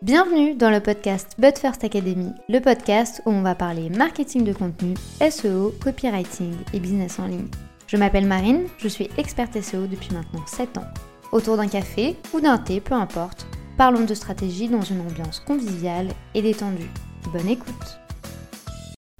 Bienvenue dans le podcast But First Academy, le podcast où on va parler marketing de contenu, SEO, copywriting et business en ligne. Je m'appelle Marine, je suis experte SEO depuis maintenant 7 ans. Autour d'un café ou d'un thé, peu importe, parlons de stratégie dans une ambiance conviviale et détendue. Bonne écoute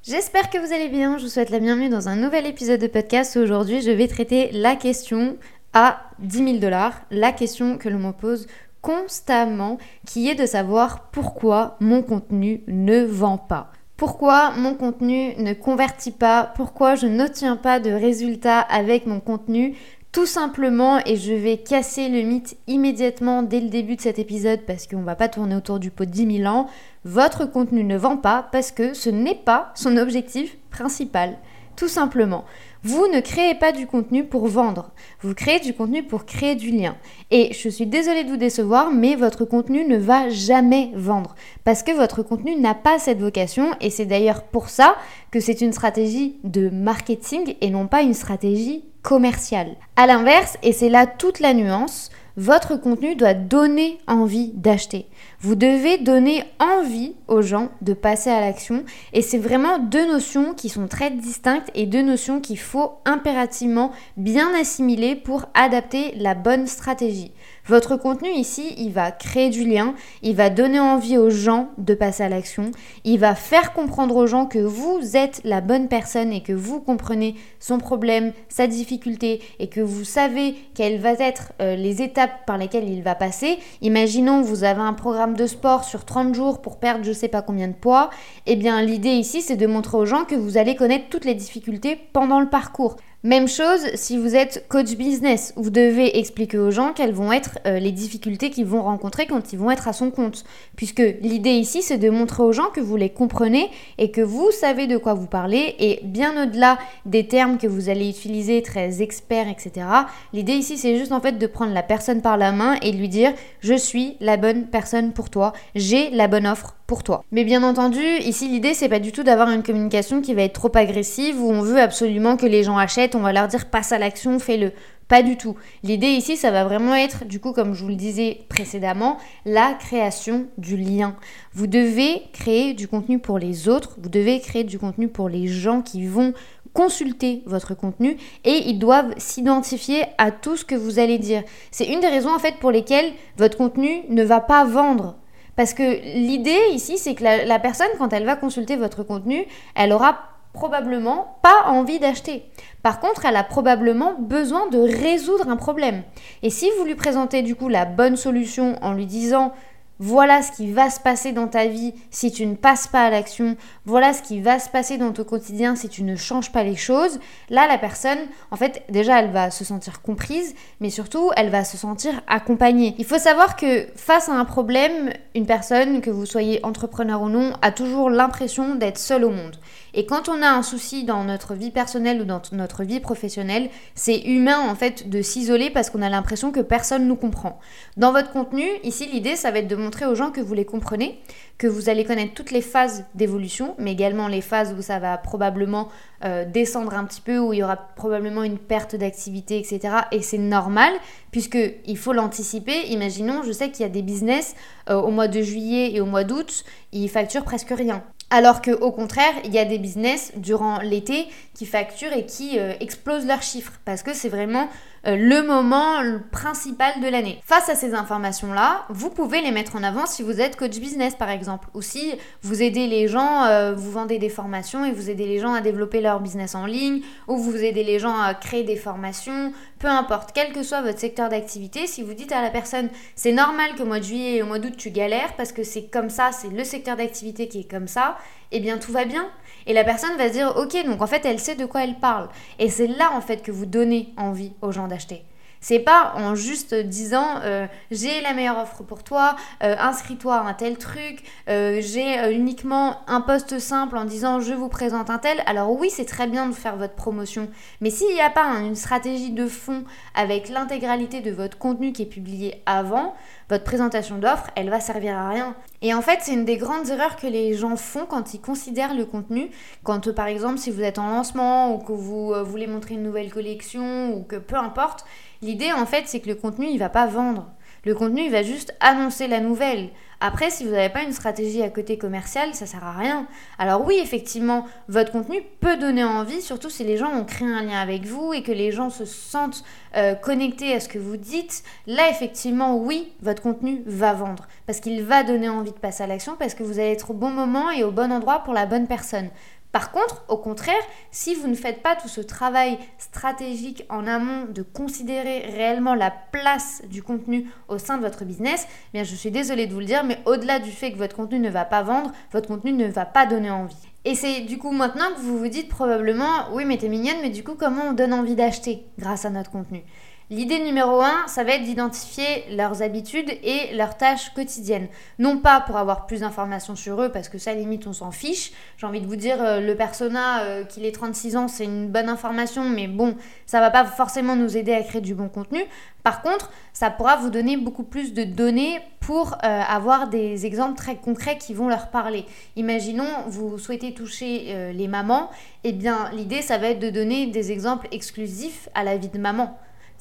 J'espère que vous allez bien, je vous souhaite la bienvenue dans un nouvel épisode de podcast aujourd'hui je vais traiter la question à 10 000 dollars, la question que l'on me pose constamment, qui est de savoir pourquoi mon contenu ne vend pas. Pourquoi mon contenu ne convertit pas? Pourquoi je n'obtiens pas de résultats avec mon contenu? Tout simplement, et je vais casser le mythe immédiatement dès le début de cet épisode parce qu'on va pas tourner autour du pot de 10 000 ans, votre contenu ne vend pas parce que ce n'est pas son objectif principal. Tout simplement. Vous ne créez pas du contenu pour vendre, vous créez du contenu pour créer du lien. Et je suis désolée de vous décevoir, mais votre contenu ne va jamais vendre parce que votre contenu n'a pas cette vocation et c'est d'ailleurs pour ça que c'est une stratégie de marketing et non pas une stratégie commerciale. À l'inverse, et c'est là toute la nuance, votre contenu doit donner envie d'acheter. Vous devez donner envie aux gens de passer à l'action et c'est vraiment deux notions qui sont très distinctes et deux notions qu'il faut impérativement bien assimiler pour adapter la bonne stratégie. Votre contenu ici, il va créer du lien, il va donner envie aux gens de passer à l'action, il va faire comprendre aux gens que vous êtes la bonne personne et que vous comprenez son problème, sa difficulté et que vous savez quelles vont être euh, les étapes par lesquelles il va passer. Imaginons vous avez un programme de sport sur 30 jours pour perdre je sais pas combien de poids. Eh bien l'idée ici c'est de montrer aux gens que vous allez connaître toutes les difficultés pendant le parcours. Même chose si vous êtes coach business, vous devez expliquer aux gens quelles vont être euh, les difficultés qu'ils vont rencontrer quand ils vont être à son compte. Puisque l'idée ici, c'est de montrer aux gens que vous les comprenez et que vous savez de quoi vous parlez. Et bien au-delà des termes que vous allez utiliser, très experts, etc., l'idée ici, c'est juste en fait de prendre la personne par la main et lui dire, je suis la bonne personne pour toi, j'ai la bonne offre pour toi. Mais bien entendu, ici l'idée c'est pas du tout d'avoir une communication qui va être trop agressive où on veut absolument que les gens achètent, on va leur dire passe à l'action, fais-le. Pas du tout. L'idée ici, ça va vraiment être, du coup, comme je vous le disais précédemment, la création du lien. Vous devez créer du contenu pour les autres, vous devez créer du contenu pour les gens qui vont consulter votre contenu et ils doivent s'identifier à tout ce que vous allez dire. C'est une des raisons en fait pour lesquelles votre contenu ne va pas vendre. Parce que l'idée ici, c'est que la, personne, quand elle va consulter votre contenu, elle aura probablement pas envie d'acheter. Par contre, elle a probablement besoin de résoudre un problème. Et si vous lui présentez du coup la bonne solution en lui disant voilà ce qui va se passer dans ta vie si tu ne passes pas à l'action, voilà ce qui va se passer dans ton quotidien si tu ne changes pas les choses. Là, la personne, en fait, déjà, elle va se sentir comprise, mais surtout, elle va se sentir accompagnée. Il faut savoir que face à un problème, une personne, que vous soyez entrepreneur ou non, a toujours l'impression d'être seule au monde. Et quand on a un souci dans notre vie personnelle ou dans notre vie professionnelle, c'est humain en fait de s'isoler parce qu'on a l'impression que personne nous comprend. Dans votre contenu, ici l'idée ça va être de montrer aux gens que vous les comprenez, que vous allez connaître toutes les phases d'évolution, mais également les phases où ça va probablement euh, descendre un petit peu, où il y aura probablement une perte d'activité, etc. Et c'est normal, puisqu'il faut l'anticiper. Imaginons, je sais qu'il y a des business euh, au mois de juillet et au mois d'août, ils facturent presque rien. Alors que au contraire, il y a des business durant l'été qui facturent et qui euh, explosent leurs chiffres parce que c'est vraiment euh, le moment principal de l'année. Face à ces informations-là, vous pouvez les mettre en avant si vous êtes coach business par exemple, ou si vous aidez les gens, euh, vous vendez des formations et vous aidez les gens à développer leur business en ligne, ou vous aidez les gens à créer des formations, peu importe, quel que soit votre secteur d'activité, si vous dites à la personne c'est normal que mois de juillet et au mois d'août tu galères parce que c'est comme ça, c'est le secteur d'activité qui est comme ça, eh bien tout va bien. Et la personne va se dire ok, donc en fait elle sait de quoi elle parle. Et c'est là en fait que vous donnez envie aux gens d'acheter. C'est pas en juste disant euh, j'ai la meilleure offre pour toi, euh, inscris-toi à un tel truc, euh, j'ai uniquement un poste simple en disant je vous présente un tel. Alors oui, c'est très bien de faire votre promotion, mais s'il n'y a pas une stratégie de fond avec l'intégralité de votre contenu qui est publié avant, votre présentation d'offre, elle va servir à rien. Et en fait, c'est une des grandes erreurs que les gens font quand ils considèrent le contenu. Quand, par exemple, si vous êtes en lancement ou que vous voulez montrer une nouvelle collection ou que peu importe, L'idée, en fait, c'est que le contenu, il va pas vendre. Le contenu, il va juste annoncer la nouvelle. Après, si vous n'avez pas une stratégie à côté commercial, ça sert à rien. Alors oui, effectivement, votre contenu peut donner envie, surtout si les gens ont créé un lien avec vous et que les gens se sentent euh, connectés à ce que vous dites. Là, effectivement, oui, votre contenu va vendre parce qu'il va donner envie de passer à l'action parce que vous allez être au bon moment et au bon endroit pour la bonne personne. Par contre, au contraire, si vous ne faites pas tout ce travail stratégique en amont de considérer réellement la place du contenu au sein de votre business, eh je suis désolée de vous le dire, mais au-delà du fait que votre contenu ne va pas vendre, votre contenu ne va pas donner envie. Et c'est du coup maintenant que vous vous dites probablement, oui mais t'es mignonne, mais du coup comment on donne envie d'acheter grâce à notre contenu? L'idée numéro un, ça va être d'identifier leurs habitudes et leurs tâches quotidiennes. Non pas pour avoir plus d'informations sur eux, parce que ça limite on s'en fiche. J'ai envie de vous dire, euh, le persona euh, qu'il ait 36 ans, c'est une bonne information, mais bon, ça va pas forcément nous aider à créer du bon contenu. Par contre, ça pourra vous donner beaucoup plus de données pour euh, avoir des exemples très concrets qui vont leur parler. Imaginons, vous souhaitez toucher les mamans, et eh bien l'idée, ça va être de donner des exemples exclusifs à la vie de maman.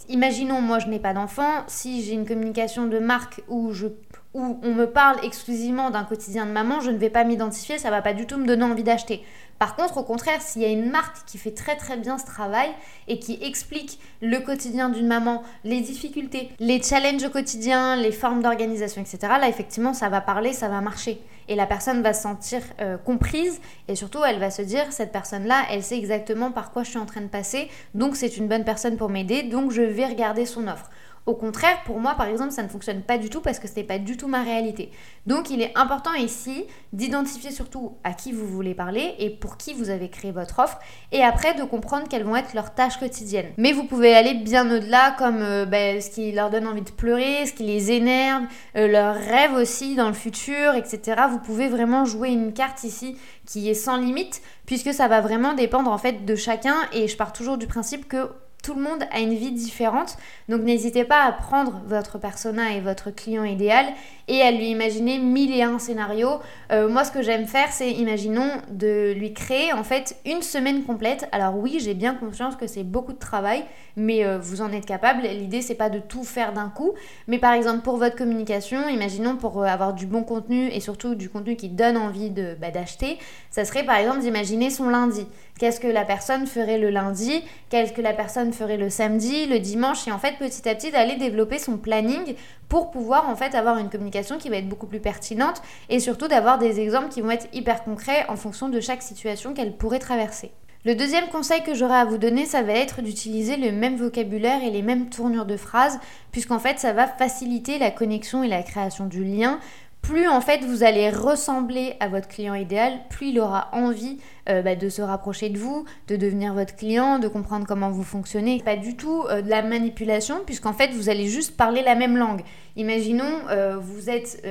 Imaginons, moi je n'ai pas d'enfant, si j'ai une communication de marque où, je, où on me parle exclusivement d'un quotidien de maman, je ne vais pas m'identifier, ça va pas du tout me donner envie d'acheter. Par contre, au contraire, s'il y a une marque qui fait très très bien ce travail et qui explique le quotidien d'une maman, les difficultés, les challenges au quotidien, les formes d'organisation, etc., là effectivement ça va parler, ça va marcher et la personne va se sentir euh, comprise et surtout elle va se dire cette personne-là, elle sait exactement par quoi je suis en train de passer, donc c'est une bonne personne pour m'aider, donc je vais regarder son offre. Au contraire, pour moi, par exemple, ça ne fonctionne pas du tout parce que ce n'est pas du tout ma réalité. Donc, il est important ici d'identifier surtout à qui vous voulez parler et pour qui vous avez créé votre offre, et après de comprendre quelles vont être leurs tâches quotidiennes. Mais vous pouvez aller bien au-delà, comme euh, ben, ce qui leur donne envie de pleurer, ce qui les énerve, euh, leurs rêves aussi dans le futur, etc. Vous pouvez vraiment jouer une carte ici qui est sans limite, puisque ça va vraiment dépendre en fait de chacun, et je pars toujours du principe que tout le monde a une vie différente, donc n'hésitez pas à prendre votre persona et votre client idéal et à lui imaginer mille et un scénarios. Euh, moi, ce que j'aime faire, c'est, imaginons, de lui créer en fait une semaine complète. Alors oui, j'ai bien conscience que c'est beaucoup de travail, mais euh, vous en êtes capable. L'idée, c'est pas de tout faire d'un coup, mais par exemple pour votre communication, imaginons pour euh, avoir du bon contenu et surtout du contenu qui donne envie de bah, d'acheter, ça serait par exemple d'imaginer son lundi. Qu'est-ce que la personne ferait le lundi? Qu'est-ce que la personne ferait le samedi, le dimanche? Et en fait, petit à petit, d'aller développer son planning pour pouvoir en fait avoir une communication qui va être beaucoup plus pertinente et surtout d'avoir des exemples qui vont être hyper concrets en fonction de chaque situation qu'elle pourrait traverser. Le deuxième conseil que j'aurais à vous donner, ça va être d'utiliser le même vocabulaire et les mêmes tournures de phrases, puisqu'en fait ça va faciliter la connexion et la création du lien plus en fait vous allez ressembler à votre client idéal, plus il aura envie euh, bah, de se rapprocher de vous, de devenir votre client, de comprendre comment vous fonctionnez. Pas du tout euh, de la manipulation, puisqu'en fait vous allez juste parler la même langue. Imaginons, euh, vous êtes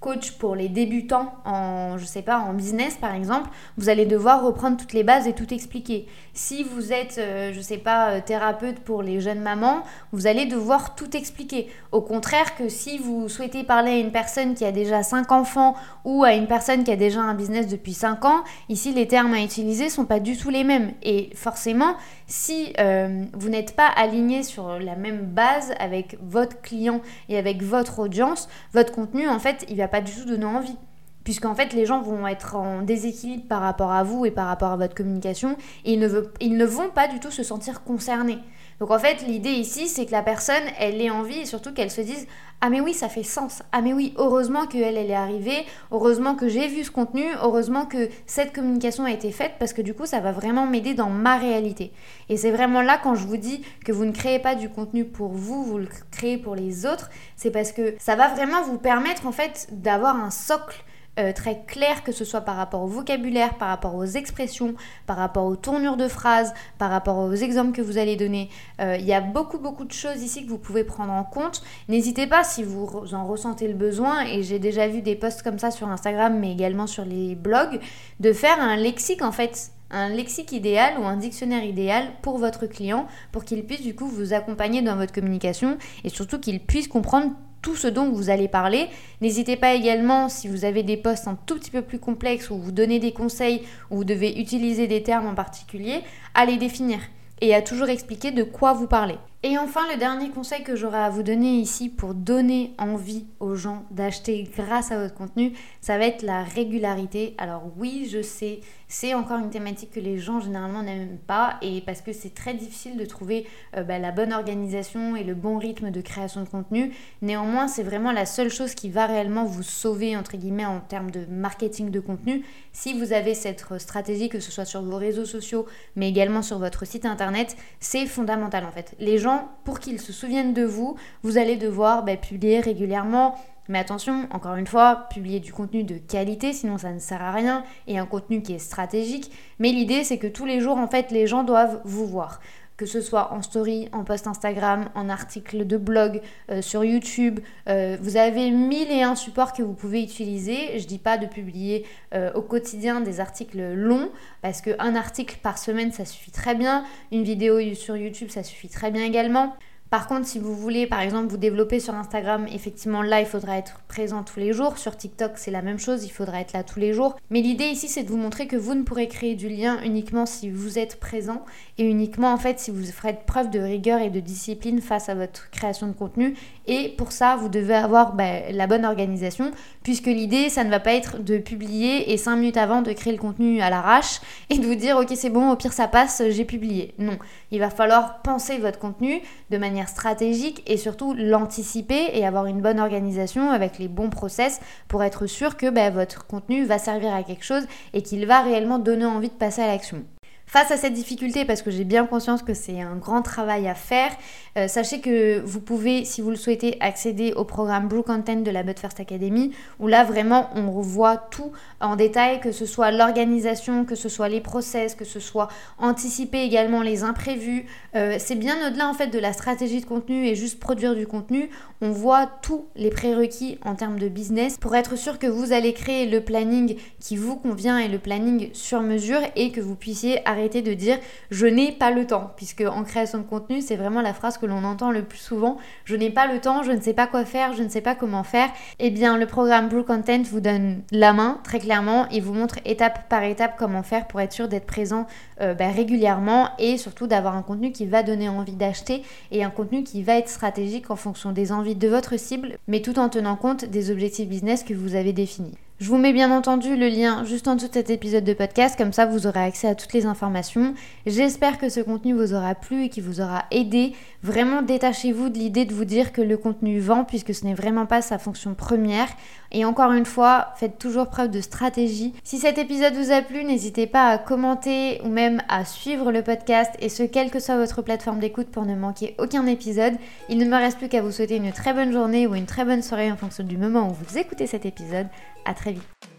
coach pour les débutants en, je sais pas, en business par exemple, vous allez devoir reprendre toutes les bases et tout expliquer. Si vous êtes, euh, je sais pas, euh, thérapeute pour les jeunes mamans, vous allez devoir tout expliquer. Au contraire que si vous souhaitez parler à une personne qui a déjà 5 enfants ou à une personne qui a déjà un business depuis 5 ans, ici les termes à utiliser sont pas du tout les mêmes. Et forcément, si euh, vous n'êtes pas aligné sur la même base avec votre client et avec votre audience, votre contenu, en fait, il va pas du tout donner envie. Puisqu'en fait, les gens vont être en déséquilibre par rapport à vous et par rapport à votre communication et ils ne, ils ne vont pas du tout se sentir concernés. Donc en fait, l'idée ici, c'est que la personne, elle ait envie et surtout qu'elle se dise Ah, mais oui, ça fait sens. Ah, mais oui, heureusement qu'elle, elle est arrivée. Heureusement que j'ai vu ce contenu. Heureusement que cette communication a été faite parce que du coup, ça va vraiment m'aider dans ma réalité. Et c'est vraiment là quand je vous dis que vous ne créez pas du contenu pour vous, vous le créez pour les autres. C'est parce que ça va vraiment vous permettre en fait d'avoir un socle euh, très clair, que ce soit par rapport au vocabulaire, par rapport aux expressions, par rapport aux tournures de phrases, par rapport aux exemples que vous allez donner. Euh, il y a beaucoup, beaucoup de choses ici que vous pouvez prendre en compte. N'hésitez pas si vous en ressentez le besoin, et j'ai déjà vu des posts comme ça sur Instagram, mais également sur les blogs, de faire un lexique en fait un lexique idéal ou un dictionnaire idéal pour votre client pour qu'il puisse du coup vous accompagner dans votre communication et surtout qu'il puisse comprendre tout ce dont vous allez parler. N'hésitez pas également, si vous avez des postes un tout petit peu plus complexes où vous donnez des conseils, où vous devez utiliser des termes en particulier, à les définir et à toujours expliquer de quoi vous parlez. Et enfin, le dernier conseil que j'aurai à vous donner ici pour donner envie aux gens d'acheter grâce à votre contenu, ça va être la régularité. Alors oui, je sais, c'est encore une thématique que les gens généralement n'aiment pas et parce que c'est très difficile de trouver euh, bah, la bonne organisation et le bon rythme de création de contenu. Néanmoins, c'est vraiment la seule chose qui va réellement vous sauver entre guillemets en termes de marketing de contenu. Si vous avez cette stratégie, que ce soit sur vos réseaux sociaux, mais également sur votre site internet, c'est fondamental en fait. Les gens, pour qu'ils se souviennent de vous, vous allez devoir bah, publier régulièrement mais attention, encore une fois, publier du contenu de qualité, sinon ça ne sert à rien, et un contenu qui est stratégique. Mais l'idée, c'est que tous les jours, en fait, les gens doivent vous voir que ce soit en story, en post Instagram, en article de blog, euh, sur YouTube. Euh, vous avez mille et un supports que vous pouvez utiliser. Je dis pas de publier euh, au quotidien des articles longs parce qu'un article par semaine ça suffit très bien. Une vidéo sur YouTube ça suffit très bien également. Par contre, si vous voulez, par exemple, vous développer sur Instagram, effectivement, là, il faudra être présent tous les jours. Sur TikTok, c'est la même chose, il faudra être là tous les jours. Mais l'idée ici, c'est de vous montrer que vous ne pourrez créer du lien uniquement si vous êtes présent et uniquement, en fait, si vous ferez preuve de rigueur et de discipline face à votre création de contenu. Et pour ça, vous devez avoir bah, la bonne organisation, puisque l'idée, ça ne va pas être de publier et 5 minutes avant de créer le contenu à l'arrache et de vous dire, ok, c'est bon, au pire, ça passe, j'ai publié. Non, il va falloir penser votre contenu de manière stratégique et surtout l'anticiper et avoir une bonne organisation avec les bons process pour être sûr que ben, votre contenu va servir à quelque chose et qu'il va réellement donner envie de passer à l'action. Face à cette difficulté, parce que j'ai bien conscience que c'est un grand travail à faire, euh, sachez que vous pouvez, si vous le souhaitez, accéder au programme Blue Content de la But First Academy, où là vraiment on revoit tout en détail, que ce soit l'organisation, que ce soit les process, que ce soit anticiper également les imprévus. Euh, c'est bien au-delà en fait de la stratégie de contenu et juste produire du contenu. On voit tous les prérequis en termes de business pour être sûr que vous allez créer le planning qui vous convient et le planning sur mesure et que vous puissiez arrêter de dire je n'ai pas le temps, puisque en création de contenu, c'est vraiment la phrase que l'on entend le plus souvent je n'ai pas le temps, je ne sais pas quoi faire, je ne sais pas comment faire. Eh bien, le programme Blue Content vous donne la main très clairement et vous montre étape par étape comment faire pour être sûr d'être présent euh, bah, régulièrement et surtout d'avoir un contenu qui va donner envie d'acheter et un contenu qui va être stratégique en fonction des envies de votre cible, mais tout en tenant compte des objectifs business que vous avez définis. Je vous mets bien entendu le lien juste en dessous de cet épisode de podcast, comme ça vous aurez accès à toutes les informations. J'espère que ce contenu vous aura plu et qu'il vous aura aidé. Vraiment détachez-vous de l'idée de vous dire que le contenu vend, puisque ce n'est vraiment pas sa fonction première. Et encore une fois, faites toujours preuve de stratégie. Si cet épisode vous a plu, n'hésitez pas à commenter ou même à suivre le podcast, et ce, quelle que soit votre plateforme d'écoute pour ne manquer aucun épisode. Il ne me reste plus qu'à vous souhaiter une très bonne journée ou une très bonne soirée en fonction du moment où vous écoutez cet épisode. À très vite.